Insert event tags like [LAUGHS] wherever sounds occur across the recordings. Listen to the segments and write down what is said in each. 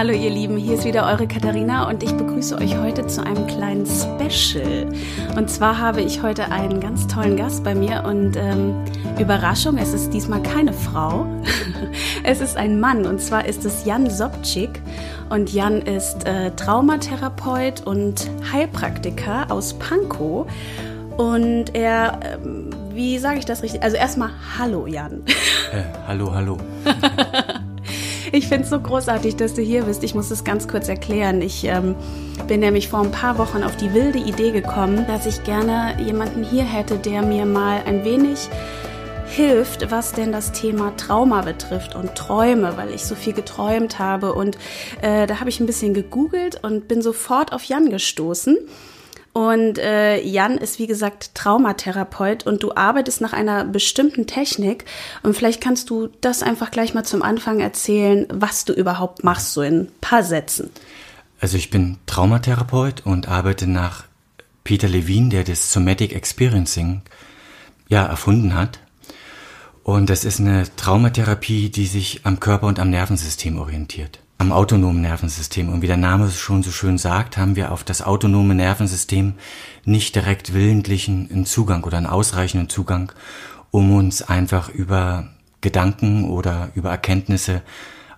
Hallo ihr Lieben, hier ist wieder eure Katharina und ich begrüße euch heute zu einem kleinen Special. Und zwar habe ich heute einen ganz tollen Gast bei mir und ähm, Überraschung, es ist diesmal keine Frau, [LAUGHS] es ist ein Mann und zwar ist es Jan Sobczyk und Jan ist äh, Traumatherapeut und Heilpraktiker aus Pankow und er, äh, wie sage ich das richtig? Also erstmal Hallo Jan. [LAUGHS] Äh, hallo, hallo. [LAUGHS] Ich finde es so großartig, dass du hier bist. Ich muss es ganz kurz erklären. Ich ähm, bin nämlich vor ein paar Wochen auf die wilde Idee gekommen, dass ich gerne jemanden hier hätte, der mir mal ein wenig hilft, was denn das Thema Trauma betrifft und Träume, weil ich so viel geträumt habe. Und äh, da habe ich ein bisschen gegoogelt und bin sofort auf Jan gestoßen. Und äh, Jan ist, wie gesagt, Traumatherapeut und du arbeitest nach einer bestimmten Technik. Und vielleicht kannst du das einfach gleich mal zum Anfang erzählen, was du überhaupt machst, so in ein paar Sätzen. Also ich bin Traumatherapeut und arbeite nach Peter Levine, der das Somatic Experiencing ja erfunden hat. Und das ist eine Traumatherapie, die sich am Körper und am Nervensystem orientiert am autonomen Nervensystem. Und wie der Name schon so schön sagt, haben wir auf das autonome Nervensystem nicht direkt willentlichen Zugang oder einen ausreichenden Zugang, um uns einfach über Gedanken oder über Erkenntnisse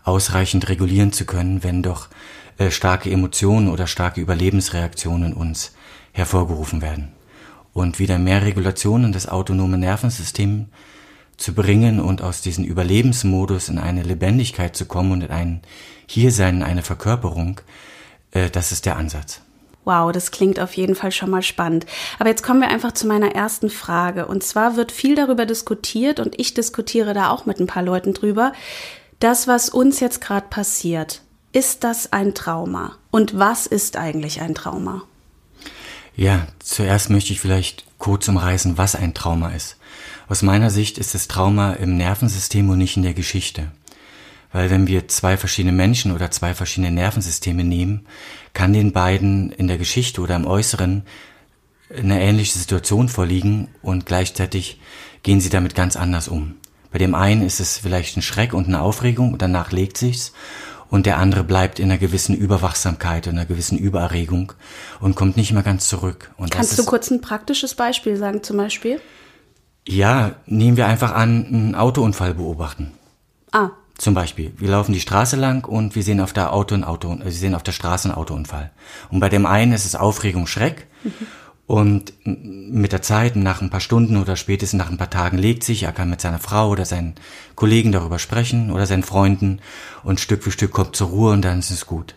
ausreichend regulieren zu können, wenn doch äh, starke Emotionen oder starke Überlebensreaktionen uns hervorgerufen werden. Und wieder mehr Regulationen des autonomen Nervensystems zu bringen und aus diesem Überlebensmodus in eine Lebendigkeit zu kommen und in ein Hiersein, in eine Verkörperung, äh, das ist der Ansatz. Wow, das klingt auf jeden Fall schon mal spannend. Aber jetzt kommen wir einfach zu meiner ersten Frage. Und zwar wird viel darüber diskutiert und ich diskutiere da auch mit ein paar Leuten drüber. Das, was uns jetzt gerade passiert, ist das ein Trauma? Und was ist eigentlich ein Trauma? Ja, zuerst möchte ich vielleicht kurz umreißen, was ein Trauma ist. Aus meiner Sicht ist das Trauma im Nervensystem und nicht in der Geschichte. Weil wenn wir zwei verschiedene Menschen oder zwei verschiedene Nervensysteme nehmen, kann den beiden in der Geschichte oder im Äußeren eine ähnliche Situation vorliegen und gleichzeitig gehen sie damit ganz anders um. Bei dem einen ist es vielleicht ein Schreck und eine Aufregung und danach legt sich's und der andere bleibt in einer gewissen Überwachsamkeit, in einer gewissen Übererregung und kommt nicht mehr ganz zurück. Und Kannst du kurz ein praktisches Beispiel sagen zum Beispiel? Ja, nehmen wir einfach an, einen Autounfall beobachten. Ah. Zum Beispiel, wir laufen die Straße lang und wir sehen auf der Auto ein Auto, äh, wir sehen auf der Straße einen Autounfall. Und bei dem einen ist es Aufregung, Schreck. Mhm. Und mit der Zeit, nach ein paar Stunden oder spätestens nach ein paar Tagen legt sich, er kann mit seiner Frau oder seinen Kollegen darüber sprechen oder seinen Freunden und Stück für Stück kommt zur Ruhe und dann ist es gut.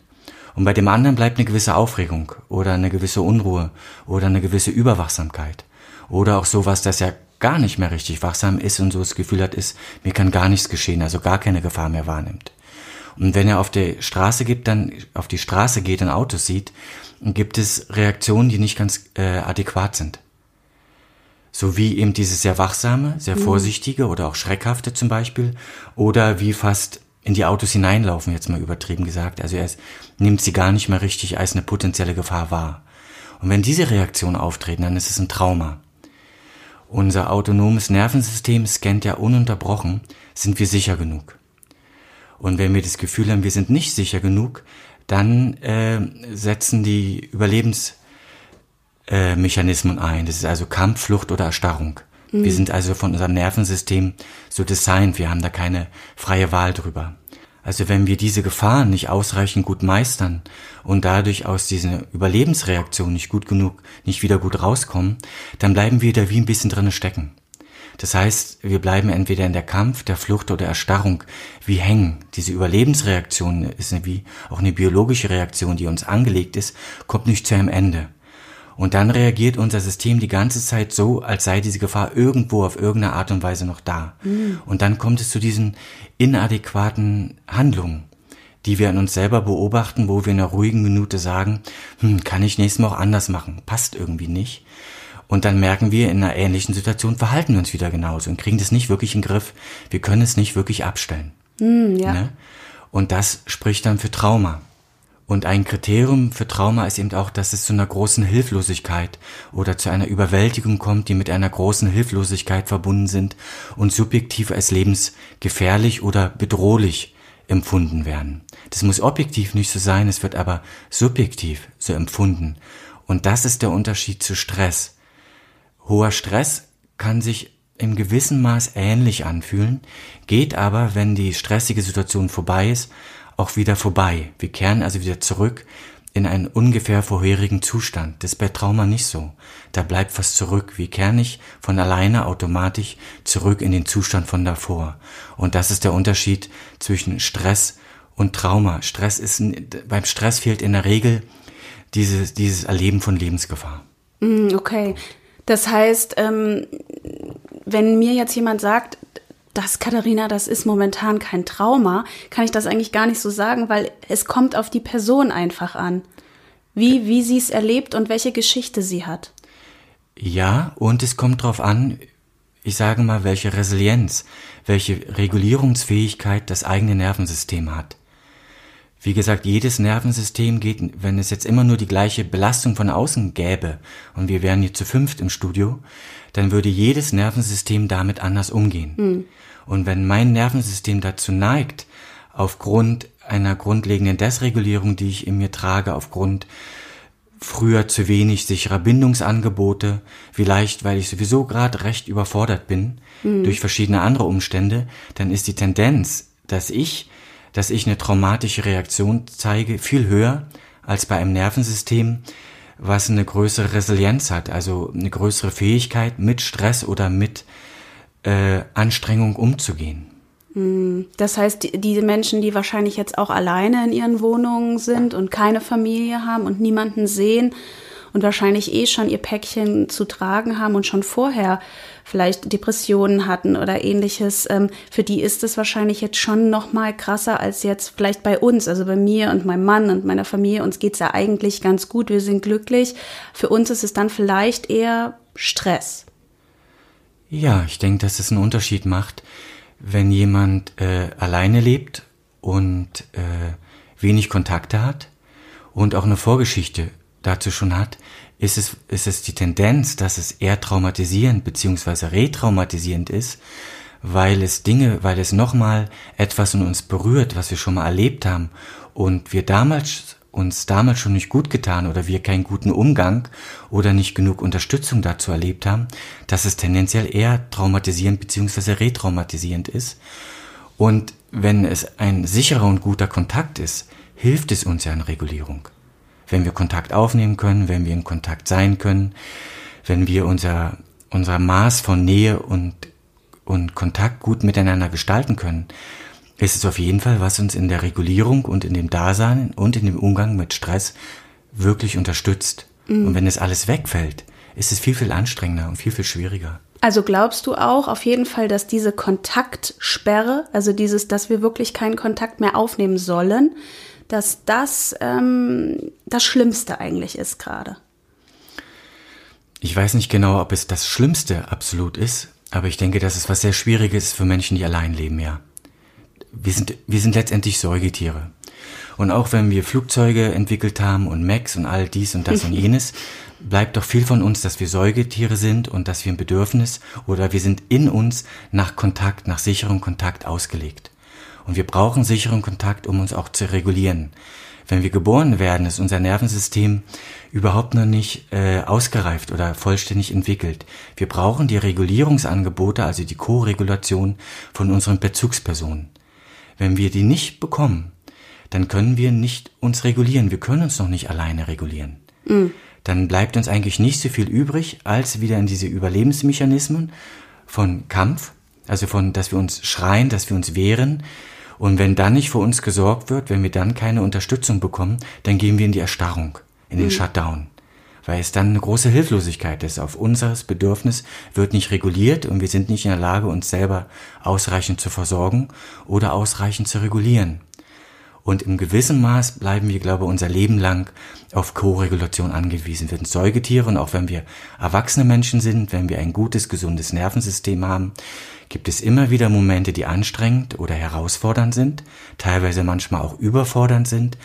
Und bei dem anderen bleibt eine gewisse Aufregung oder eine gewisse Unruhe oder eine gewisse Überwachsamkeit. Oder auch sowas, das ja gar nicht mehr richtig wachsam ist und so das Gefühl hat, ist, mir kann gar nichts geschehen, also gar keine Gefahr mehr wahrnimmt. Und wenn er auf die Straße gibt, dann auf die Straße geht und Autos sieht, gibt es Reaktionen, die nicht ganz äh, adäquat sind. So wie eben dieses sehr wachsame, sehr mhm. vorsichtige oder auch schreckhafte zum Beispiel, oder wie fast in die Autos hineinlaufen, jetzt mal übertrieben gesagt. Also er nimmt sie gar nicht mehr richtig als eine potenzielle Gefahr wahr. Und wenn diese Reaktionen auftreten, dann ist es ein Trauma. Unser autonomes Nervensystem scannt ja ununterbrochen, sind wir sicher genug. Und wenn wir das Gefühl haben, wir sind nicht sicher genug, dann äh, setzen die Überlebensmechanismen äh, ein. Das ist also Kampf, Flucht oder Erstarrung. Mhm. Wir sind also von unserem Nervensystem so designt, wir haben da keine freie Wahl drüber. Also wenn wir diese Gefahren nicht ausreichend gut meistern und dadurch aus dieser Überlebensreaktion nicht gut genug, nicht wieder gut rauskommen, dann bleiben wir da wie ein bisschen drinnen stecken. Das heißt, wir bleiben entweder in der Kampf, der Flucht oder Erstarrung wie hängen. Diese Überlebensreaktion ist wie auch eine biologische Reaktion, die uns angelegt ist, kommt nicht zu einem Ende. Und dann reagiert unser System die ganze Zeit so, als sei diese Gefahr irgendwo auf irgendeine Art und Weise noch da. Mhm. Und dann kommt es zu diesen inadäquaten Handlungen, die wir an uns selber beobachten, wo wir in einer ruhigen Minute sagen, hm, kann ich nächstes Mal auch anders machen, passt irgendwie nicht. Und dann merken wir, in einer ähnlichen Situation verhalten wir uns wieder genauso und kriegen das nicht wirklich in den Griff. Wir können es nicht wirklich abstellen. Mm, ja. ne? Und das spricht dann für Trauma. Und ein Kriterium für Trauma ist eben auch, dass es zu einer großen Hilflosigkeit oder zu einer Überwältigung kommt, die mit einer großen Hilflosigkeit verbunden sind und subjektiv als lebensgefährlich oder bedrohlich empfunden werden. Das muss objektiv nicht so sein, es wird aber subjektiv so empfunden. Und das ist der Unterschied zu Stress. Hoher Stress kann sich im gewissen Maß ähnlich anfühlen, geht aber, wenn die stressige Situation vorbei ist, auch wieder vorbei. Wir kehren also wieder zurück in einen ungefähr vorherigen Zustand. Das ist bei Trauma nicht so. Da bleibt was zurück. Wir kehren nicht von alleine automatisch zurück in den Zustand von davor. Und das ist der Unterschied zwischen Stress und Trauma. Stress ist, beim Stress fehlt in der Regel dieses, dieses Erleben von Lebensgefahr. Mm, okay. Das heißt, ähm, wenn mir jetzt jemand sagt, das, Katharina, das ist momentan kein Trauma, kann ich das eigentlich gar nicht so sagen, weil es kommt auf die Person einfach an. Wie, wie sie es erlebt und welche Geschichte sie hat. Ja, und es kommt darauf an, ich sage mal, welche Resilienz, welche Regulierungsfähigkeit das eigene Nervensystem hat. Wie gesagt, jedes Nervensystem geht, wenn es jetzt immer nur die gleiche Belastung von außen gäbe und wir wären hier zu fünft im Studio, dann würde jedes Nervensystem damit anders umgehen. Mhm. Und wenn mein Nervensystem dazu neigt, aufgrund einer grundlegenden Desregulierung, die ich in mir trage, aufgrund früher zu wenig sicherer Bindungsangebote, vielleicht weil ich sowieso gerade recht überfordert bin mhm. durch verschiedene andere Umstände, dann ist die Tendenz, dass ich dass ich eine traumatische Reaktion zeige, viel höher als bei einem Nervensystem, was eine größere Resilienz hat, also eine größere Fähigkeit, mit Stress oder mit äh, Anstrengung umzugehen. Hm, das heißt, diese Menschen, die wahrscheinlich jetzt auch alleine in ihren Wohnungen sind und keine Familie haben und niemanden sehen und wahrscheinlich eh schon ihr Päckchen zu tragen haben und schon vorher vielleicht Depressionen hatten oder ähnliches, ähm, für die ist es wahrscheinlich jetzt schon noch mal krasser als jetzt vielleicht bei uns, also bei mir und meinem Mann und meiner Familie. Uns geht's ja eigentlich ganz gut, wir sind glücklich. Für uns ist es dann vielleicht eher Stress. Ja, ich denke, dass es einen Unterschied macht, wenn jemand äh, alleine lebt und äh, wenig Kontakte hat und auch eine Vorgeschichte dazu schon hat, ist es, ist es die Tendenz, dass es eher traumatisierend beziehungsweise retraumatisierend ist, weil es Dinge, weil es nochmal etwas in uns berührt, was wir schon mal erlebt haben und wir damals uns damals schon nicht gut getan oder wir keinen guten Umgang oder nicht genug Unterstützung dazu erlebt haben, dass es tendenziell eher traumatisierend beziehungsweise retraumatisierend ist. Und wenn es ein sicherer und guter Kontakt ist, hilft es uns ja in Regulierung wenn wir Kontakt aufnehmen können, wenn wir in Kontakt sein können, wenn wir unser, unser Maß von Nähe und, und Kontakt gut miteinander gestalten können, ist es auf jeden Fall, was uns in der Regulierung und in dem Dasein und in dem Umgang mit Stress wirklich unterstützt. Mhm. Und wenn es alles wegfällt, ist es viel, viel anstrengender und viel, viel schwieriger. Also glaubst du auch auf jeden Fall, dass diese Kontaktsperre, also dieses, dass wir wirklich keinen Kontakt mehr aufnehmen sollen, dass das ähm, das Schlimmste eigentlich ist gerade. Ich weiß nicht genau, ob es das Schlimmste absolut ist, aber ich denke, dass es was sehr Schwieriges für Menschen, die allein leben, ja. Wir sind, wir sind letztendlich Säugetiere. Und auch wenn wir Flugzeuge entwickelt haben und Macs und all dies und das und [LAUGHS] jenes, bleibt doch viel von uns, dass wir Säugetiere sind und dass wir ein Bedürfnis oder wir sind in uns nach Kontakt, nach sicherem Kontakt ausgelegt. Und wir brauchen sicheren Kontakt, um uns auch zu regulieren. Wenn wir geboren werden, ist unser Nervensystem überhaupt noch nicht äh, ausgereift oder vollständig entwickelt. Wir brauchen die Regulierungsangebote, also die Co-Regulation von unseren Bezugspersonen. Wenn wir die nicht bekommen, dann können wir nicht uns regulieren. Wir können uns noch nicht alleine regulieren. Mhm. Dann bleibt uns eigentlich nicht so viel übrig, als wieder in diese Überlebensmechanismen von Kampf, also von, dass wir uns schreien, dass wir uns wehren, und wenn dann nicht für uns gesorgt wird, wenn wir dann keine Unterstützung bekommen, dann gehen wir in die Erstarrung, in den mhm. Shutdown. Weil es dann eine große Hilflosigkeit ist. Auf unseres Bedürfnis wird nicht reguliert und wir sind nicht in der Lage, uns selber ausreichend zu versorgen oder ausreichend zu regulieren. Und im gewissen Maß bleiben wir, glaube ich, unser Leben lang auf Co-Regulation angewiesen. Wir sind Säugetiere und auch wenn wir erwachsene Menschen sind, wenn wir ein gutes, gesundes Nervensystem haben, gibt es immer wieder Momente, die anstrengend oder herausfordernd sind, teilweise manchmal auch überfordernd sind.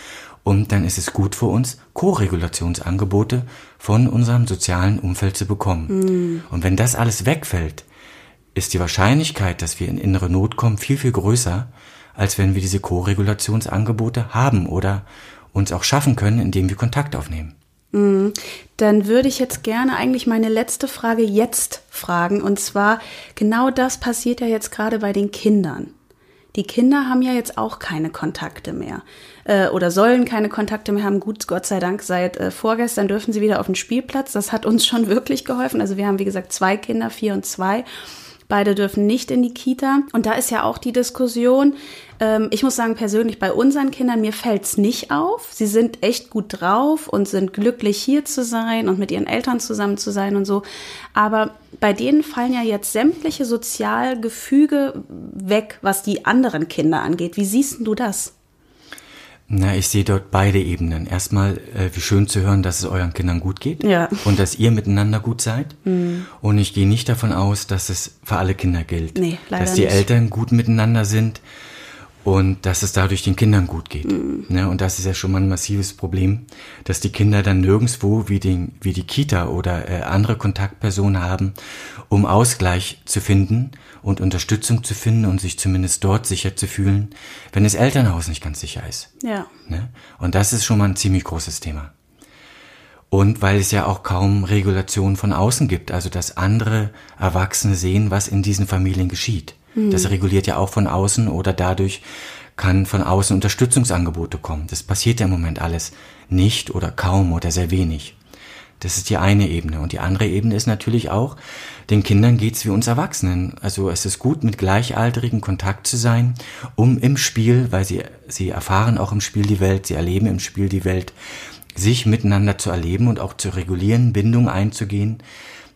Und dann ist es gut für uns, Co-Regulationsangebote von unserem sozialen Umfeld zu bekommen. Mhm. Und wenn das alles wegfällt, ist die Wahrscheinlichkeit, dass wir in innere Not kommen, viel, viel größer, als wenn wir diese Co-Regulationsangebote haben oder uns auch schaffen können, indem wir Kontakt aufnehmen. Mhm. Dann würde ich jetzt gerne eigentlich meine letzte Frage jetzt fragen. Und zwar, genau das passiert ja jetzt gerade bei den Kindern. Die Kinder haben ja jetzt auch keine Kontakte mehr äh, oder sollen keine Kontakte mehr haben. Gut, Gott sei Dank, seit äh, vorgestern dürfen sie wieder auf den Spielplatz. Das hat uns schon [LAUGHS] wirklich geholfen. Also wir haben, wie gesagt, zwei Kinder, vier und zwei. Beide dürfen nicht in die Kita. Und da ist ja auch die Diskussion. Ähm, ich muss sagen, persönlich bei unseren Kindern, mir fällt's nicht auf. Sie sind echt gut drauf und sind glücklich, hier zu sein und mit ihren Eltern zusammen zu sein und so. Aber bei denen fallen ja jetzt sämtliche Sozialgefüge weg, was die anderen Kinder angeht. Wie siehst du das? Na, ich sehe dort beide Ebenen. Erstmal, äh, wie schön zu hören, dass es euren Kindern gut geht ja. und dass ihr miteinander gut seid. Mhm. Und ich gehe nicht davon aus, dass es für alle Kinder gilt. Nee, leider dass die nicht. Eltern gut miteinander sind und dass es dadurch den Kindern gut geht. Mhm. Ne? Und das ist ja schon mal ein massives Problem, dass die Kinder dann nirgendswo wie, den, wie die Kita oder äh, andere Kontaktpersonen haben, um Ausgleich zu finden und Unterstützung zu finden und sich zumindest dort sicher zu fühlen, wenn das Elternhaus nicht ganz sicher ist. Ja. Ne? Und das ist schon mal ein ziemlich großes Thema. Und weil es ja auch kaum Regulationen von außen gibt, also dass andere Erwachsene sehen, was in diesen Familien geschieht. Mhm. Das reguliert ja auch von außen oder dadurch kann von außen Unterstützungsangebote kommen. Das passiert ja im Moment alles nicht oder kaum oder sehr wenig. Das ist die eine Ebene. Und die andere Ebene ist natürlich auch, den Kindern geht's wie uns Erwachsenen. Also es ist gut, mit Gleichaltrigen Kontakt zu sein, um im Spiel, weil sie, sie erfahren auch im Spiel die Welt, sie erleben im Spiel die Welt, sich miteinander zu erleben und auch zu regulieren, Bindung einzugehen.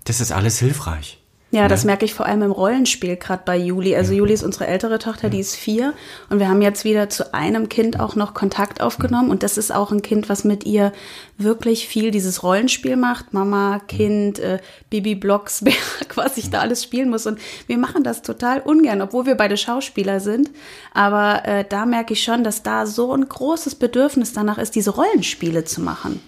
Das ist alles hilfreich. Ja, das merke ich vor allem im Rollenspiel, gerade bei Juli. Also Juli ist unsere ältere Tochter, die ist vier. Und wir haben jetzt wieder zu einem Kind auch noch Kontakt aufgenommen. Und das ist auch ein Kind, was mit ihr wirklich viel dieses Rollenspiel macht. Mama, Kind, äh, Bibi Blocksberg, [LAUGHS] was ich da alles spielen muss. Und wir machen das total ungern, obwohl wir beide Schauspieler sind. Aber äh, da merke ich schon, dass da so ein großes Bedürfnis danach ist, diese Rollenspiele zu machen.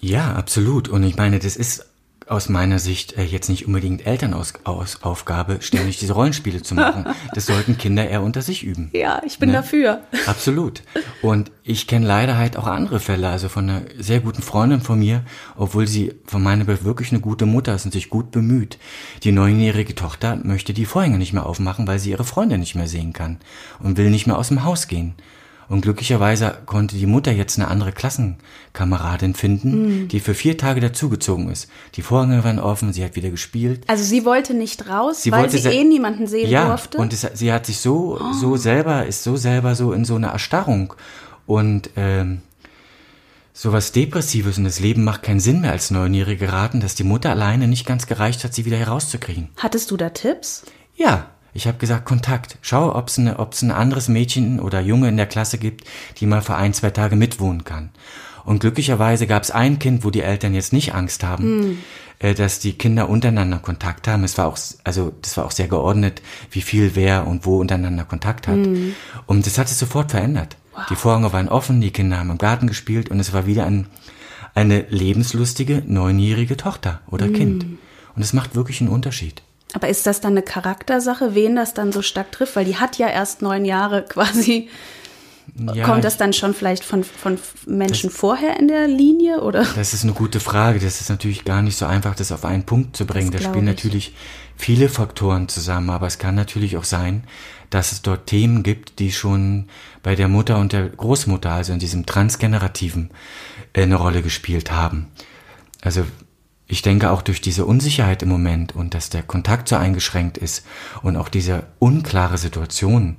Ja, absolut. Und ich meine, das ist aus meiner Sicht äh, jetzt nicht unbedingt Elternaufgabe, ständig diese Rollenspiele zu machen. [LAUGHS] Das sollten Kinder eher unter sich üben. Ja, ich bin ne? dafür. Absolut. Und ich kenne leider halt auch andere Fälle, also von einer sehr guten Freundin von mir, obwohl sie von meiner Bild wirklich eine gute Mutter ist und sich gut bemüht. Die neunjährige Tochter möchte die Vorhänge nicht mehr aufmachen, weil sie ihre Freunde nicht mehr sehen kann und will nicht mehr aus dem Haus gehen. Und glücklicherweise konnte die Mutter jetzt eine andere Klassenkameradin finden, mm. die für vier Tage dazugezogen ist. Die Vorhänge waren offen, sie hat wieder gespielt. Also sie wollte nicht raus, sie weil sie eh niemanden sehen ja, durfte. Und es, sie hat sich so, oh. so selber, ist so selber so in so eine Erstarrung und ähm, sowas Depressives und das Leben macht keinen Sinn mehr als Neunjährige geraten, dass die Mutter alleine nicht ganz gereicht hat, sie wieder herauszukriegen. Hattest du da Tipps? Ja, ich habe gesagt, Kontakt. Schau, ob es eine, ob's ein anderes Mädchen oder Junge in der Klasse gibt, die mal für ein, zwei Tage mitwohnen kann. Und glücklicherweise gab es ein Kind, wo die Eltern jetzt nicht Angst haben, mm. äh, dass die Kinder untereinander Kontakt haben. Es war auch, also das war auch sehr geordnet, wie viel wer und wo untereinander Kontakt hat. Mm. Und das hat sich sofort verändert. Wow. Die Vorhänge waren offen, die Kinder haben im Garten gespielt und es war wieder ein, eine lebenslustige neunjährige Tochter oder mm. Kind. Und es macht wirklich einen Unterschied. Aber ist das dann eine Charaktersache, wen das dann so stark trifft? Weil die hat ja erst neun Jahre [LAUGHS] quasi. Ja, Kommt das dann schon vielleicht von, von Menschen das, vorher in der Linie? Oder? Das ist eine gute Frage. Das ist natürlich gar nicht so einfach, das auf einen Punkt zu bringen. Da spielen ich. natürlich viele Faktoren zusammen. Aber es kann natürlich auch sein, dass es dort Themen gibt, die schon bei der Mutter und der Großmutter, also in diesem Transgenerativen, äh, eine Rolle gespielt haben. Also ich denke auch durch diese Unsicherheit im Moment und dass der Kontakt so eingeschränkt ist und auch diese unklare Situation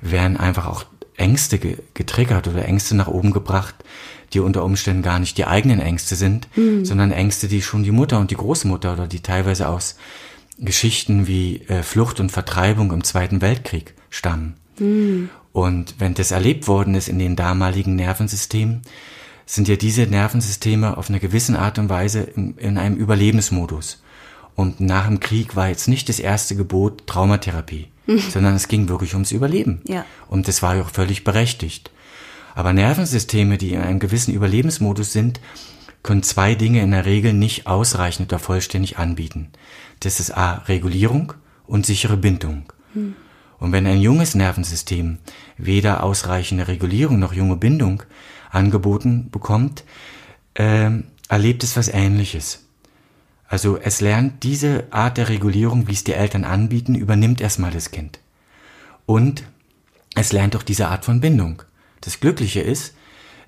werden einfach auch Ängste getriggert oder Ängste nach oben gebracht, die unter Umständen gar nicht die eigenen Ängste sind, mhm. sondern Ängste, die schon die Mutter und die Großmutter oder die teilweise aus Geschichten wie äh, Flucht und Vertreibung im Zweiten Weltkrieg stammen. Mhm. Und wenn das erlebt worden ist in den damaligen Nervensystemen, sind ja diese Nervensysteme auf eine gewisse Art und Weise in, in einem Überlebensmodus. Und nach dem Krieg war jetzt nicht das erste Gebot Traumatherapie, mhm. sondern es ging wirklich ums Überleben. Ja. Und das war ja auch völlig berechtigt. Aber Nervensysteme, die in einem gewissen Überlebensmodus sind, können zwei Dinge in der Regel nicht ausreichend oder vollständig anbieten. Das ist A, Regulierung und sichere Bindung. Mhm. Und wenn ein junges Nervensystem weder ausreichende Regulierung noch junge Bindung angeboten bekommt, äh, erlebt es was Ähnliches. Also es lernt diese Art der Regulierung, wie es die Eltern anbieten, übernimmt erstmal das Kind. Und es lernt auch diese Art von Bindung. Das Glückliche ist,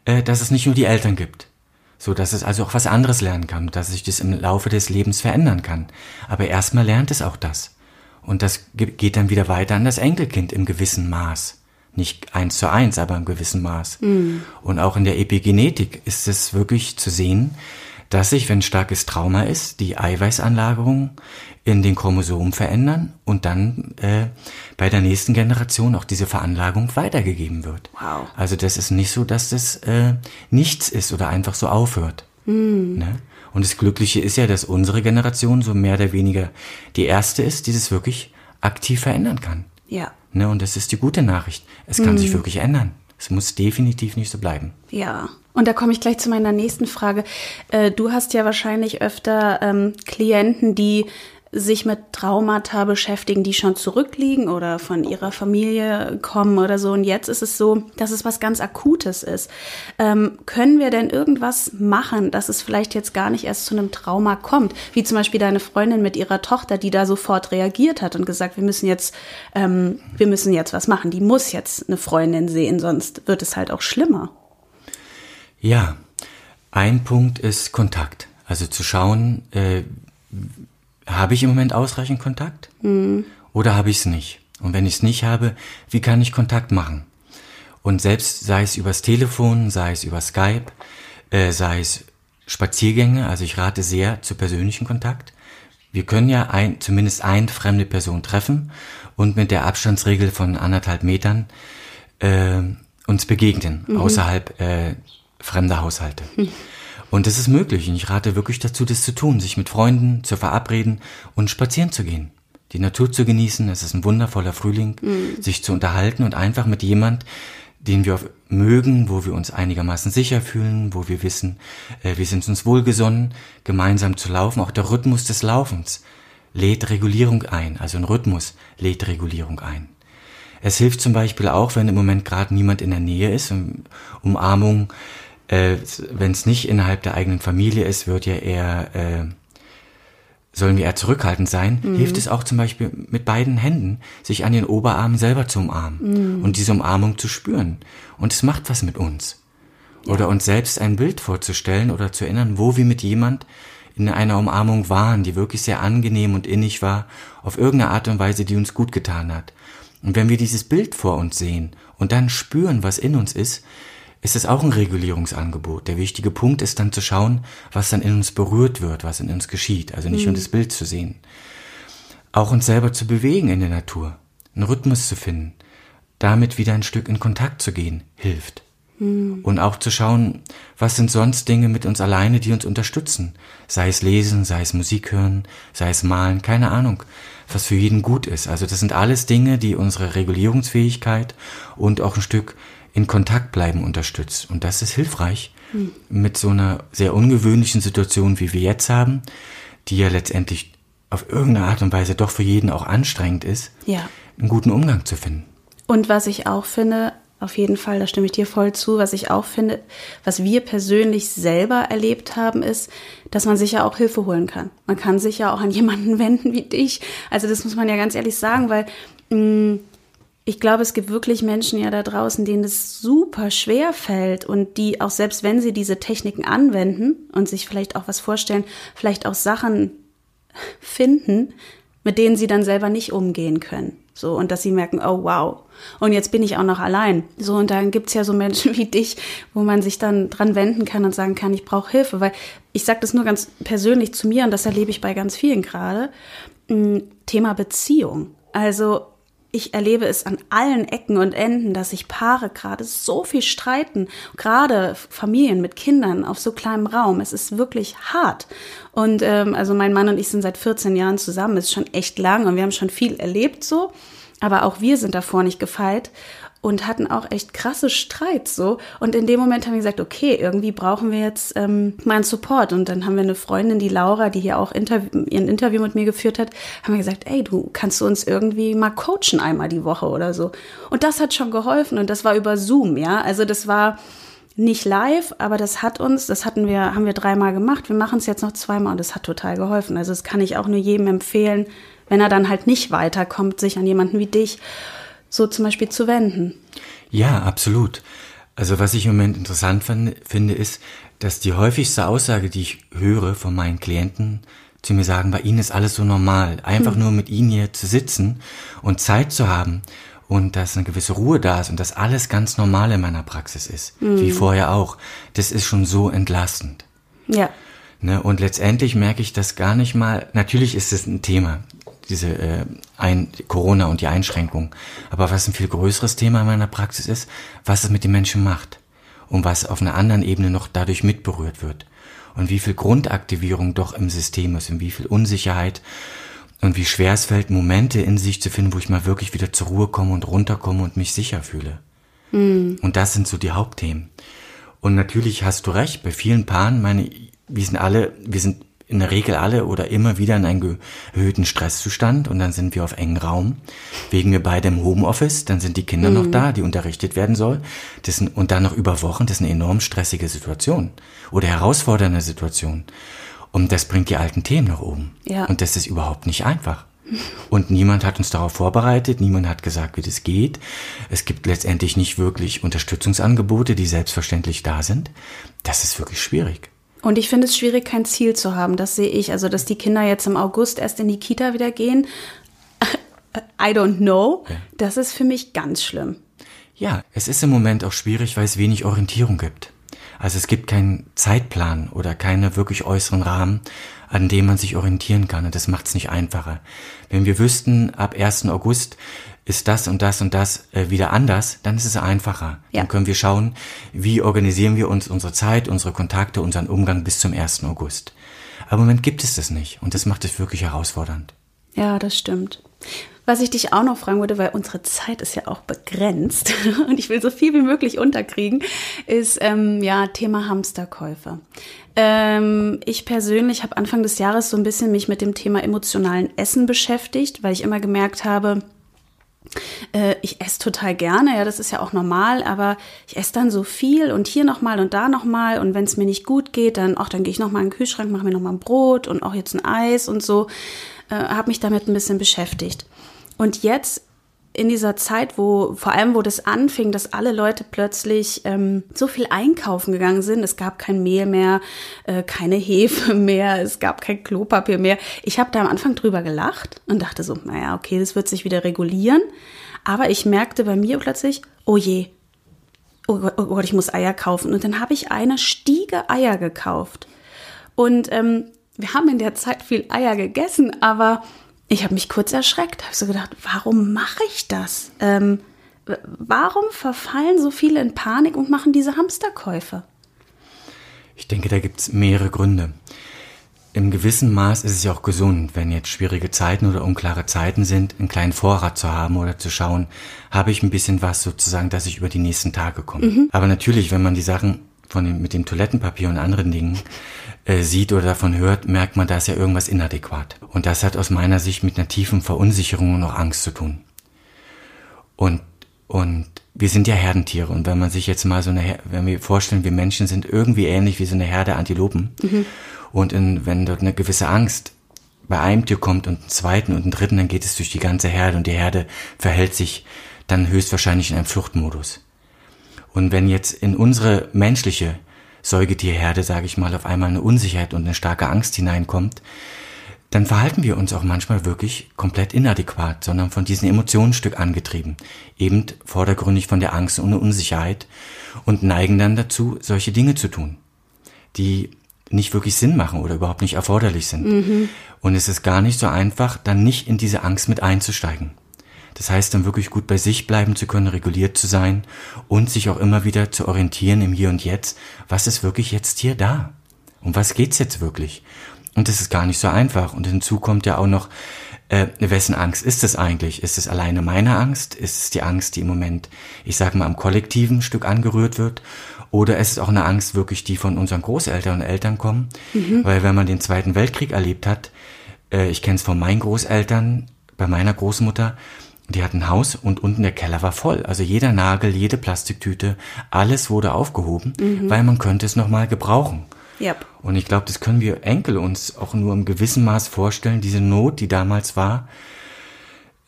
äh, dass es nicht nur die Eltern gibt, so dass es also auch was anderes lernen kann, dass sich das im Laufe des Lebens verändern kann. Aber erstmal lernt es auch das. Und das geht dann wieder weiter an das Enkelkind im gewissen Maß. Nicht eins zu eins, aber im gewissen Maß. Mhm. Und auch in der Epigenetik ist es wirklich zu sehen, dass sich, wenn starkes Trauma ist, die Eiweißanlagerung in den Chromosomen verändern und dann äh, bei der nächsten Generation auch diese Veranlagung weitergegeben wird. Wow. Also das ist nicht so, dass das äh, nichts ist oder einfach so aufhört. Mm. Ne? Und das Glückliche ist ja, dass unsere Generation so mehr oder weniger die erste ist, die das wirklich aktiv verändern kann. Ja. Ne? Und das ist die gute Nachricht. Es kann mm. sich wirklich ändern. Es muss definitiv nicht so bleiben. Ja. Und da komme ich gleich zu meiner nächsten Frage. Äh, du hast ja wahrscheinlich öfter ähm, Klienten, die sich mit Traumata beschäftigen, die schon zurückliegen oder von ihrer Familie kommen oder so. Und jetzt ist es so, dass es was ganz Akutes ist. Ähm, können wir denn irgendwas machen, dass es vielleicht jetzt gar nicht erst zu einem Trauma kommt? Wie zum Beispiel deine Freundin mit ihrer Tochter, die da sofort reagiert hat und gesagt, wir müssen jetzt, ähm, wir müssen jetzt was machen. Die muss jetzt eine Freundin sehen, sonst wird es halt auch schlimmer. Ja, ein Punkt ist Kontakt. Also zu schauen, äh, habe ich im Moment ausreichend Kontakt mhm. oder habe ich es nicht? Und wenn ich es nicht habe, wie kann ich Kontakt machen? Und selbst sei es übers Telefon, sei es über Skype, äh, sei es Spaziergänge, also ich rate sehr zu persönlichen Kontakt. Wir können ja ein, zumindest eine fremde Person treffen und mit der Abstandsregel von anderthalb Metern äh, uns begegnen, mhm. außerhalb äh, fremder Haushalte. Mhm. [LAUGHS] Und das ist möglich. Und ich rate wirklich dazu, das zu tun, sich mit Freunden zu verabreden und spazieren zu gehen. Die Natur zu genießen. Es ist ein wundervoller Frühling, mhm. sich zu unterhalten und einfach mit jemand, den wir mögen, wo wir uns einigermaßen sicher fühlen, wo wir wissen, äh, wir sind uns wohlgesonnen, gemeinsam zu laufen. Auch der Rhythmus des Laufens lädt Regulierung ein. Also ein Rhythmus lädt Regulierung ein. Es hilft zum Beispiel auch, wenn im Moment gerade niemand in der Nähe ist, Umarmung äh, wenn es nicht innerhalb der eigenen Familie ist, wird ja eher, äh, sollen wir eher zurückhaltend sein, mhm. hilft es auch zum Beispiel mit beiden Händen, sich an den Oberarmen selber zu umarmen mhm. und diese Umarmung zu spüren. Und es macht was mit uns. Oder uns selbst ein Bild vorzustellen oder zu erinnern, wo wir mit jemand in einer Umarmung waren, die wirklich sehr angenehm und innig war, auf irgendeine Art und Weise, die uns gut getan hat. Und wenn wir dieses Bild vor uns sehen und dann spüren, was in uns ist, ist es auch ein Regulierungsangebot. Der wichtige Punkt ist dann zu schauen, was dann in uns berührt wird, was in uns geschieht. Also nicht mhm. nur das Bild zu sehen. Auch uns selber zu bewegen in der Natur, einen Rhythmus zu finden, damit wieder ein Stück in Kontakt zu gehen, hilft. Mhm. Und auch zu schauen, was sind sonst Dinge mit uns alleine, die uns unterstützen. Sei es lesen, sei es Musik hören, sei es malen, keine Ahnung, was für jeden gut ist. Also das sind alles Dinge, die unsere Regulierungsfähigkeit und auch ein Stück in Kontakt bleiben unterstützt. Und das ist hilfreich mhm. mit so einer sehr ungewöhnlichen Situation, wie wir jetzt haben, die ja letztendlich auf irgendeine Art und Weise doch für jeden auch anstrengend ist, ja. einen guten Umgang zu finden. Und was ich auch finde, auf jeden Fall, da stimme ich dir voll zu, was ich auch finde, was wir persönlich selber erlebt haben, ist, dass man sich ja auch Hilfe holen kann. Man kann sich ja auch an [LAUGHS] jemanden wenden wie dich. Also das muss man ja ganz ehrlich sagen, weil mh, mm, ich glaube, es gibt wirklich Menschen ja da draußen, denen es super schwer fällt und die auch selbst wenn sie diese Techniken anwenden und sich vielleicht auch was vorstellen, vielleicht auch Sachen [LAUGHS] finden, mit denen sie dann selber nicht umgehen können. So, und dass sie merken, oh wow, und jetzt bin ich auch noch allein. So, und dann gibt's ja so Menschen [LAUGHS] wie dich, wo man sich dann dran wenden kann und sagen kann, ich brauche Hilfe. Weil ich sage das nur ganz persönlich zu mir und das erlebe ich bei ganz vielen gerade. Hm, Thema Beziehung. Also ich erlebe es an allen Ecken und Enden, dass sich Paare gerade so viel streiten, gerade Familien mit Kindern auf so kleinem Raum. Es ist wirklich hart. Und ähm, also mein Mann und ich sind seit 14 Jahren zusammen, ist schon echt lang und wir haben schon viel erlebt so. Aber auch wir sind davor nicht gefeit und hatten auch echt krasse Streits so. Und in dem Moment haben wir gesagt, okay, irgendwie brauchen wir jetzt ähm, mal einen Support. Und dann haben wir eine Freundin, die Laura, die hier auch Interview, ihren Interview mit mir geführt hat, haben wir gesagt, ey, du kannst du uns irgendwie mal coachen einmal die Woche oder so. Und das hat schon geholfen und das war über Zoom, ja. Also das war nicht live, aber das hat uns, das hatten wir, haben wir dreimal gemacht. Wir machen es jetzt noch zweimal und das hat total geholfen. Also das kann ich auch nur jedem empfehlen, wenn er dann halt nicht weiterkommt, sich an jemanden wie dich so zum Beispiel zu wenden. Ja, absolut. Also was ich im Moment interessant finde, ist, dass die häufigste Aussage, die ich höre von meinen Klienten, zu mir sagen, bei ihnen ist alles so normal. Einfach hm. nur mit ihnen hier zu sitzen und Zeit zu haben und dass eine gewisse Ruhe da ist und dass alles ganz normal in meiner Praxis ist, hm. wie vorher auch. Das ist schon so entlastend. Ja. Ne, und letztendlich merke ich das gar nicht mal. Natürlich ist es ein Thema diese äh, ein, Corona und die Einschränkung. Aber was ein viel größeres Thema in meiner Praxis ist, was es mit den Menschen macht und was auf einer anderen Ebene noch dadurch mitberührt wird. Und wie viel Grundaktivierung doch im System ist und wie viel Unsicherheit und wie schwer es fällt, Momente in sich zu finden, wo ich mal wirklich wieder zur Ruhe komme und runterkomme und mich sicher fühle. Mhm. Und das sind so die Hauptthemen. Und natürlich hast du recht, bei vielen Paaren, meine, wir sind alle, wir sind in der Regel alle oder immer wieder in einen erhöhten Stresszustand und dann sind wir auf engen Raum. Wegen wir beide im Homeoffice, dann sind die Kinder mhm. noch da, die unterrichtet werden soll. Das sind, und dann noch über Wochen, das ist eine enorm stressige Situation oder herausfordernde Situation. Und das bringt die alten Themen nach oben. Ja. Und das ist überhaupt nicht einfach. Und niemand hat uns darauf vorbereitet, niemand hat gesagt, wie das geht. Es gibt letztendlich nicht wirklich Unterstützungsangebote, die selbstverständlich da sind. Das ist wirklich schwierig. Und ich finde es schwierig, kein Ziel zu haben. Das sehe ich. Also, dass die Kinder jetzt im August erst in die Kita wieder gehen. [LAUGHS] I don't know. Okay. Das ist für mich ganz schlimm. Ja, es ist im Moment auch schwierig, weil es wenig Orientierung gibt. Also es gibt keinen Zeitplan oder keine wirklich äußeren Rahmen, an dem man sich orientieren kann. Und das macht es nicht einfacher. Wenn wir wüssten, ab 1. August ist das und das und das äh, wieder anders, dann ist es einfacher. Ja. Dann können wir schauen, wie organisieren wir uns unsere Zeit, unsere Kontakte, unseren Umgang bis zum 1. August. Aber im Moment gibt es das nicht und das macht es wirklich herausfordernd. Ja, das stimmt. Was ich dich auch noch fragen würde, weil unsere Zeit ist ja auch begrenzt [LAUGHS] und ich will so viel wie möglich unterkriegen, ist ähm, ja Thema Hamsterkäufe. Ähm, ich persönlich habe Anfang des Jahres so ein bisschen mich mit dem Thema emotionalen Essen beschäftigt, weil ich immer gemerkt habe, ich esse total gerne, ja, das ist ja auch normal, aber ich esse dann so viel und hier nochmal und da nochmal und wenn es mir nicht gut geht, dann auch dann gehe ich nochmal in den Kühlschrank, mache mir nochmal ein Brot und auch jetzt ein Eis und so, äh, habe mich damit ein bisschen beschäftigt. Und jetzt in dieser Zeit, wo vor allem, wo das anfing, dass alle Leute plötzlich ähm, so viel einkaufen gegangen sind. Es gab kein Mehl mehr, äh, keine Hefe [LAUGHS] mehr, es gab kein Klopapier mehr. Ich habe da am Anfang drüber gelacht und dachte so, naja, okay, das wird sich wieder regulieren. Aber ich merkte bei mir plötzlich, oh je, oh Gott, oh Gott ich muss Eier kaufen. Und dann habe ich eine Stiege Eier gekauft. Und ähm, wir haben in der Zeit viel Eier gegessen, aber ich habe mich kurz erschreckt, habe so gedacht, warum mache ich das? Ähm, warum verfallen so viele in Panik und machen diese Hamsterkäufe? Ich denke, da gibt es mehrere Gründe. Im gewissen Maß ist es ja auch gesund, wenn jetzt schwierige Zeiten oder unklare Zeiten sind, einen kleinen Vorrat zu haben oder zu schauen, habe ich ein bisschen was sozusagen, dass ich über die nächsten Tage komme. Mhm. Aber natürlich, wenn man die Sachen von dem, mit dem Toilettenpapier und anderen Dingen äh, sieht oder davon hört, merkt man, da ist ja irgendwas inadäquat. Und das hat aus meiner Sicht mit einer tiefen Verunsicherung und auch Angst zu tun. Und, und wir sind ja Herdentiere. Und wenn man sich jetzt mal so eine, wenn wir vorstellen, wir Menschen sind irgendwie ähnlich wie so eine Herde Antilopen. Mhm. Und in, wenn dort eine gewisse Angst bei einem Tier kommt und einen zweiten und einen dritten, dann geht es durch die ganze Herde und die Herde verhält sich dann höchstwahrscheinlich in einem Fluchtmodus. Und wenn jetzt in unsere menschliche Säugetierherde, sage ich mal, auf einmal eine Unsicherheit und eine starke Angst hineinkommt, dann verhalten wir uns auch manchmal wirklich komplett inadäquat, sondern von diesen Emotionen Stück angetrieben, eben vordergründig von der Angst und der Unsicherheit und neigen dann dazu, solche Dinge zu tun, die nicht wirklich Sinn machen oder überhaupt nicht erforderlich sind. Mhm. Und es ist gar nicht so einfach, dann nicht in diese Angst mit einzusteigen. Das heißt, dann wirklich gut bei sich bleiben zu können, reguliert zu sein und sich auch immer wieder zu orientieren im Hier und Jetzt. Was ist wirklich jetzt hier da? Um was geht's jetzt wirklich? Und das ist gar nicht so einfach. Und hinzu kommt ja auch noch, äh, wessen Angst ist es eigentlich? Ist es alleine meine Angst? Ist es die Angst, die im Moment, ich sage mal, am kollektiven Stück angerührt wird? Oder ist es auch eine Angst wirklich, die von unseren Großeltern und Eltern kommen? Mhm. Weil wenn man den Zweiten Weltkrieg erlebt hat, äh, ich kenne es von meinen Großeltern, bei meiner Großmutter, die hatten ein Haus und unten der Keller war voll. Also jeder Nagel, jede Plastiktüte, alles wurde aufgehoben, mhm. weil man könnte es nochmal gebrauchen. Yep. Und ich glaube, das können wir Enkel uns auch nur im gewissen Maß vorstellen, diese Not, die damals war,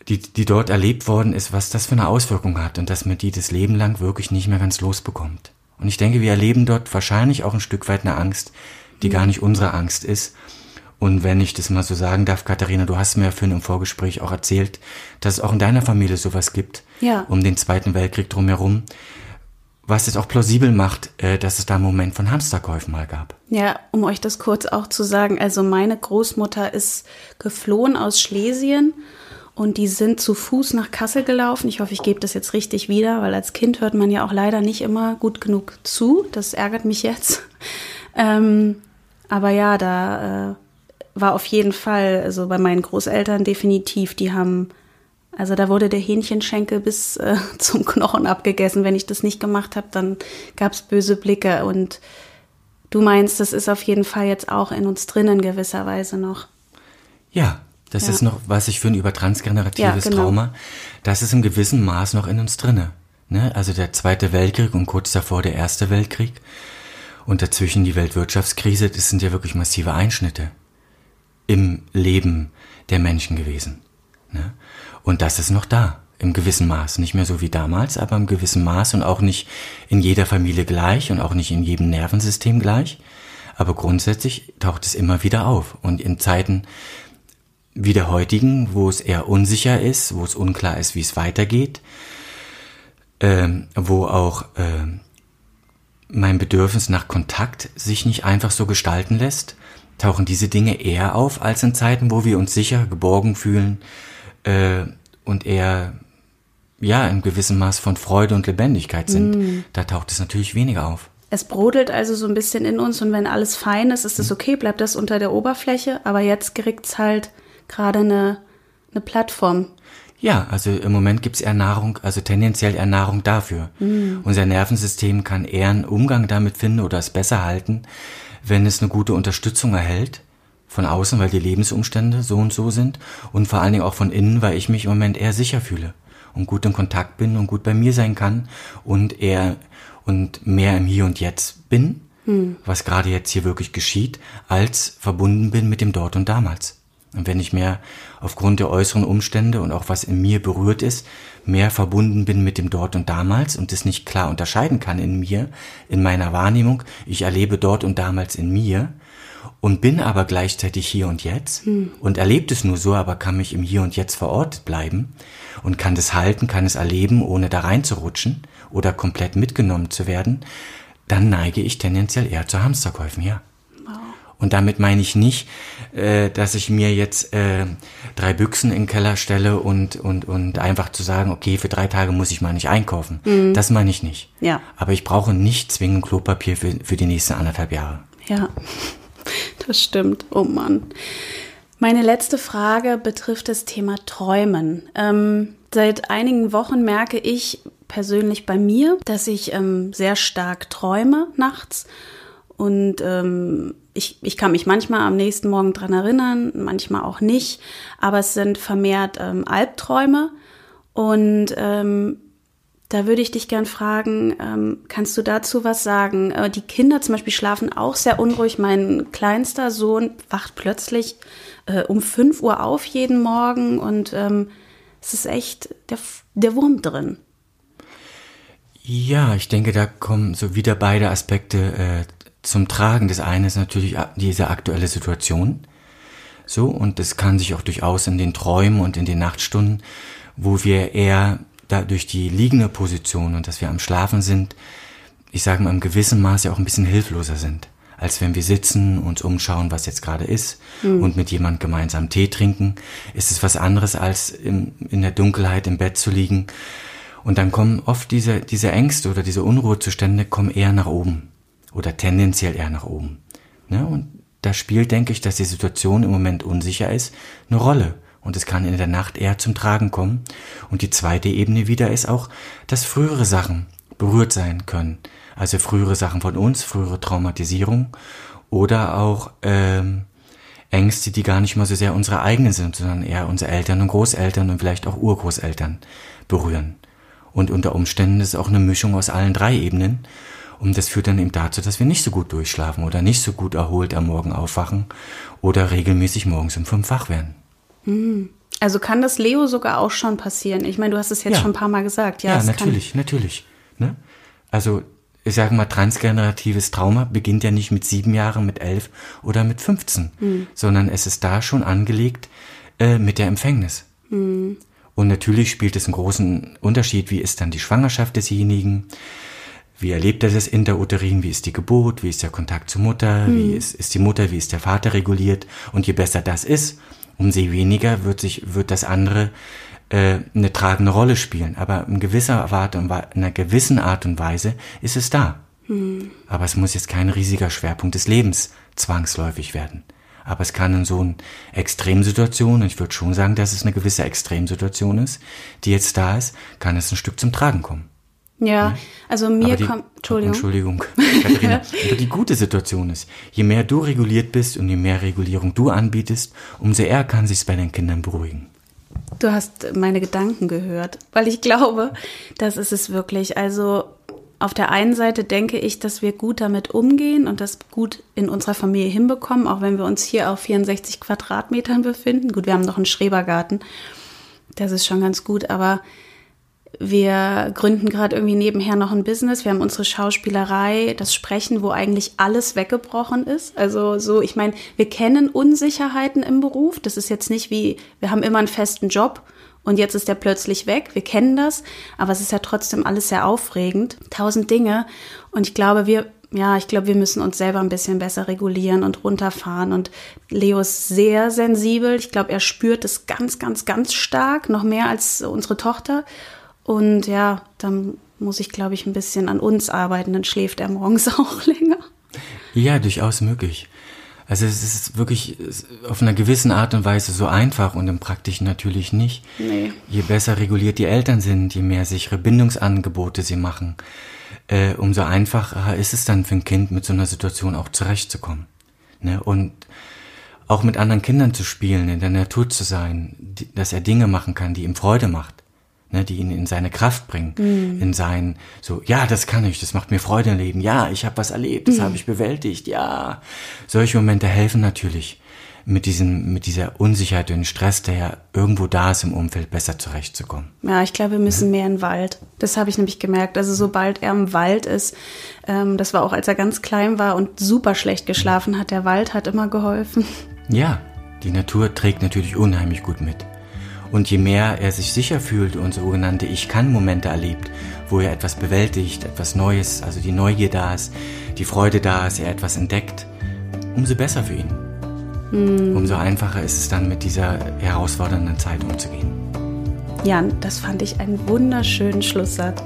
die, die dort erlebt worden ist, was das für eine Auswirkung hat und dass man die das Leben lang wirklich nicht mehr ganz losbekommt. Und ich denke, wir erleben dort wahrscheinlich auch ein Stück weit eine Angst, die mhm. gar nicht unsere Angst ist. Und wenn ich das mal so sagen darf, Katharina, du hast mir ja für ein Vorgespräch auch erzählt, dass es auch in deiner Familie sowas gibt, ja. um den Zweiten Weltkrieg drumherum was es auch plausibel macht, äh, dass es da einen Moment von Hamsterkäufen mal gab. Ja, um euch das kurz auch zu sagen, also meine Großmutter ist geflohen aus Schlesien und die sind zu Fuß nach Kassel gelaufen. Ich hoffe, ich gebe das jetzt richtig wieder, weil als Kind hört man ja auch leider nicht immer gut genug zu. Das ärgert mich jetzt. [LAUGHS] Ähm, aber ja, da äh, war auf jeden Fall, also bei meinen Großeltern definitiv, die haben also da wurde der Hähnchenschenkel bis äh, [LAUGHS] zum Knochen abgegessen. Wenn ich das nicht gemacht habe, dann gab es böse Blicke. Und du meinst, das ist auf jeden Fall jetzt auch in uns drin in gewisser Weise noch. Ja, das ja. ist noch, was ich für ein übertransgeneratives ja, genau. Trauma, das ist im gewissen Maß noch in uns drinne. Ne? Also der Zweite Weltkrieg und kurz davor der Erste Weltkrieg und dazwischen die Weltwirtschaftskrise, das sind ja wirklich massive Einschnitte im Leben der Menschen gewesen. Ne? Und das ist noch da, im gewissen Maß. Nicht mehr so wie damals, aber im gewissen Maß und auch nicht in jeder Familie gleich und auch nicht in jedem Nervensystem gleich. Aber grundsätzlich taucht es immer wieder auf. Und in Zeiten wie der heutigen, wo es eher unsicher ist, wo es unklar ist, wie es weitergeht, ähm, wo auch äh, mein Bedürfnis nach Kontakt sich nicht einfach so gestalten lässt, tauchen diese Dinge eher auf als in Zeiten, wo wir uns sicher, geborgen fühlen, äh, und eher ja im gewissen Maß von Freude und Lebendigkeit sind, mm. da taucht es natürlich weniger auf. Es brodelt also so ein bisschen in uns und wenn alles fein ist, ist es mhm. okay, bleibt das unter der Oberfläche, aber jetzt kriegt es halt gerade eine, eine Plattform. Ja, also im Moment gibt es eher Nahrung, also tendenziell eher Nahrung dafür. Mm. Unser Nervensystem kann eher einen Umgang damit finden oder es besser halten, wenn es eine gute Unterstützung erhält von außen, weil die Lebensumstände so und so sind und vor allen Dingen auch von innen, weil ich mich im Moment eher sicher fühle und gut in Kontakt bin und gut bei mir sein kann und eher und mehr im Hier und Jetzt bin, hm. was gerade jetzt hier wirklich geschieht, als verbunden bin mit dem Dort und damals. Und wenn ich mehr aufgrund der äußeren Umstände und auch was in mir berührt ist, mehr verbunden bin mit dem Dort und damals und das nicht klar unterscheiden kann in mir, in meiner Wahrnehmung, ich erlebe dort und damals in mir, und bin aber gleichzeitig hier und jetzt hm. und erlebt es nur so, aber kann mich im Hier und Jetzt verortet bleiben und kann das halten, kann es erleben, ohne da reinzurutschen oder komplett mitgenommen zu werden, dann neige ich tendenziell eher zu Hamsterkäufen, ja. Und damit meine ich nicht, äh, dass ich mir jetzt äh, drei Büchsen in den Keller stelle und, und, und einfach zu sagen, okay, für drei Tage muss ich mal nicht einkaufen. Mhm. Das meine ich nicht. Ja. Aber ich brauche nicht zwingend Klopapier für, für die nächsten anderthalb Jahre. Ja. [LAUGHS] Das stimmt. Oh Mann. Meine letzte Frage betrifft das Thema Träumen. Ähm, seit einigen Wochen merke ich persönlich bei mir, dass ich ähm, sehr stark träume nachts. Und ähm, ich, ich kann mich manchmal am nächsten Morgen dran erinnern, manchmal auch nicht. Aber es sind vermehrt ähm, Albträume. Und ähm, da würde ich dich gern fragen, ähm, kannst du dazu was sagen? Äh, die Kinder zum Beispiel schlafen auch sehr unruhig. Mein kleinster Sohn wacht plötzlich äh, um 5 Uhr auf jeden Morgen und ähm, es ist echt der, der Wurm drin. Ja, ich denke, da kommen so wieder beide Aspekte äh, zum Tragen. Das eine ist natürlich diese aktuelle Situation. So, und das kann sich auch durchaus in den Träumen und in den Nachtstunden, wo wir eher da durch die liegende Position und dass wir am Schlafen sind, ich sage mal im gewissen Maße auch ein bisschen hilfloser sind, als wenn wir sitzen, uns umschauen, was jetzt gerade ist mhm. und mit jemand gemeinsam Tee trinken, ist es was anderes als in, in der Dunkelheit im Bett zu liegen. Und dann kommen oft diese, diese Ängste oder diese Unruhezustände kommen eher nach oben oder tendenziell eher nach oben. Ne? Und da spielt, denke ich, dass die Situation im Moment unsicher ist, eine Rolle. und es kann in der Nacht eher zum Tragen kommen. Und die zweite Ebene wieder ist auch, dass frühere Sachen berührt sein können. Also frühere Sachen von uns, frühere Traumatisierung oder auch ähm, Ängste, die gar nicht mal so sehr unsere eigenen sind, sondern eher unsere Eltern und Großeltern und vielleicht auch Urgroßeltern berühren. Und unter Umständen ist es auch eine Mischung aus allen drei Ebenen. Und das führt dann eben dazu, dass wir nicht so gut durchschlafen oder nicht so gut erholt am Morgen aufwachen oder regelmäßig morgens um fünf wach werden. Hm. Also kann das Leo sogar auch schon passieren? Ich meine, du hast es jetzt ja. schon ein paar Mal gesagt. Ja, ja natürlich, kann. natürlich. Ne? Also ich sage mal, transgeneratives Trauma beginnt ja nicht mit sieben Jahren, mit elf oder mit 15, mhm. sondern es ist da schon angelegt äh, mit der Empfängnis. Mhm. Und natürlich spielt es einen großen Unterschied, wie ist dann die Schwangerschaft desjenigen, wie erlebt er das interuterin, wie ist die Geburt, wie ist der Kontakt zur Mutter, mhm. wie ist, ist die Mutter, wie ist der Vater reguliert. Und je besser das ist, umso weniger wird sich, wird das andere äh, eine tragende Rolle spielen. Aber in gewisser Art und in einer gewissen Art und Weise ist es da. Mhm. Aber es muss jetzt kein riesiger Schwerpunkt des Lebens zwangsläufig werden. Aber es kann in so einer Extremsituation, und ich würde schon sagen, dass es eine gewisse Extremsituation ist, die jetzt da ist, kann es ein Stück zum Tragen kommen. Ja, also mir kommt, Entschuldigung. Entschuldigung, [LAUGHS] Katharina. aber die gute Situation ist, je mehr du reguliert bist und je mehr Regulierung du anbietest, umso eher kann sich's bei den Kindern beruhigen. Du hast meine Gedanken gehört, weil ich glaube, das ist es wirklich. Also auf der einen Seite denke ich, dass wir gut damit umgehen und das gut in unserer Familie hinbekommen, auch wenn wir uns hier auf 64 Quadratmetern befinden. Gut, wir haben noch einen Schrebergarten. Das ist schon ganz gut, aber wir gründen gerade irgendwie nebenher noch ein Business. Wir haben unsere Schauspielerei, das Sprechen, wo eigentlich alles weggebrochen ist. Also so, ich meine, wir kennen Unsicherheiten im Beruf. Das ist jetzt nicht wie, wir haben immer einen festen Job und jetzt ist der plötzlich weg. Wir kennen das, aber es ist ja trotzdem alles sehr aufregend. Tausend Dinge. Und ich glaube, wir, ja, ich glaube, wir müssen uns selber ein bisschen besser regulieren und runterfahren. Und Leo ist sehr sensibel. Ich glaube, er spürt es ganz, ganz, ganz stark, noch mehr als unsere Tochter. Und ja, dann muss ich, glaube ich, ein bisschen an uns arbeiten, dann schläft er morgens [LAUGHS] auch länger. Ja, durchaus möglich. Also es ist wirklich auf einer gewissen Art und Weise so einfach und im Praktischen natürlich nicht. Nee. Je besser reguliert die Eltern sind, je mehr sichere Bindungsangebote sie machen, äh, umso einfacher ist es dann für ein Kind mit so einer Situation auch zurechtzukommen. Ne? Und auch mit anderen Kindern zu spielen, in der Natur zu sein, die, dass er Dinge machen kann, die ihm Freude macht ne, die ihn in seine Kraft bringen, mhm. in sein, so, ja, das kann ich, das macht mir Freude im Leben, ja, ich habe was erlebt, das mhm. habe ich bewältigt, ja. Solche Momente helfen natürlich, mit diesem, mit dieser Unsicherheit und Stress, der ja irgendwo da ist im Umfeld, besser zurechtzukommen. Ja, ich glaube, wir müssen mehr in den Wald. Das habe ich nämlich gemerkt. Also sobald er im Wald ist, ähm, das war auch, als er ganz klein war und super schlecht geschlafen hat, der Wald hat immer geholfen. Ja, die Natur trägt natürlich unheimlich gut mit. Und je mehr er sich sicher fühlt und sogenannte Ich-Kann-Momente erlebt, wo er etwas bewältigt, etwas Neues, also die Neugier da ist, die Freude da ist, er etwas entdeckt, umso besser für ihn. Mm. Umso einfacher ist es dann, mit dieser herausfordernden Zeit umzugehen. Jan, das fand ich einen wunderschönen Schlusssatz.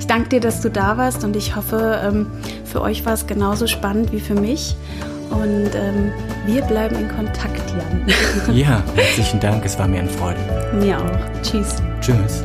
Ich danke dir, dass du da warst und ich hoffe, ähm, für euch war es genauso spannend wie für mich. Und ähm, wir bleiben in Kontakt, Jan. [LAUGHS] ja, herzlichen Dank. Es war mir eine Freude. Mir auch. Tschüss. Tschüss.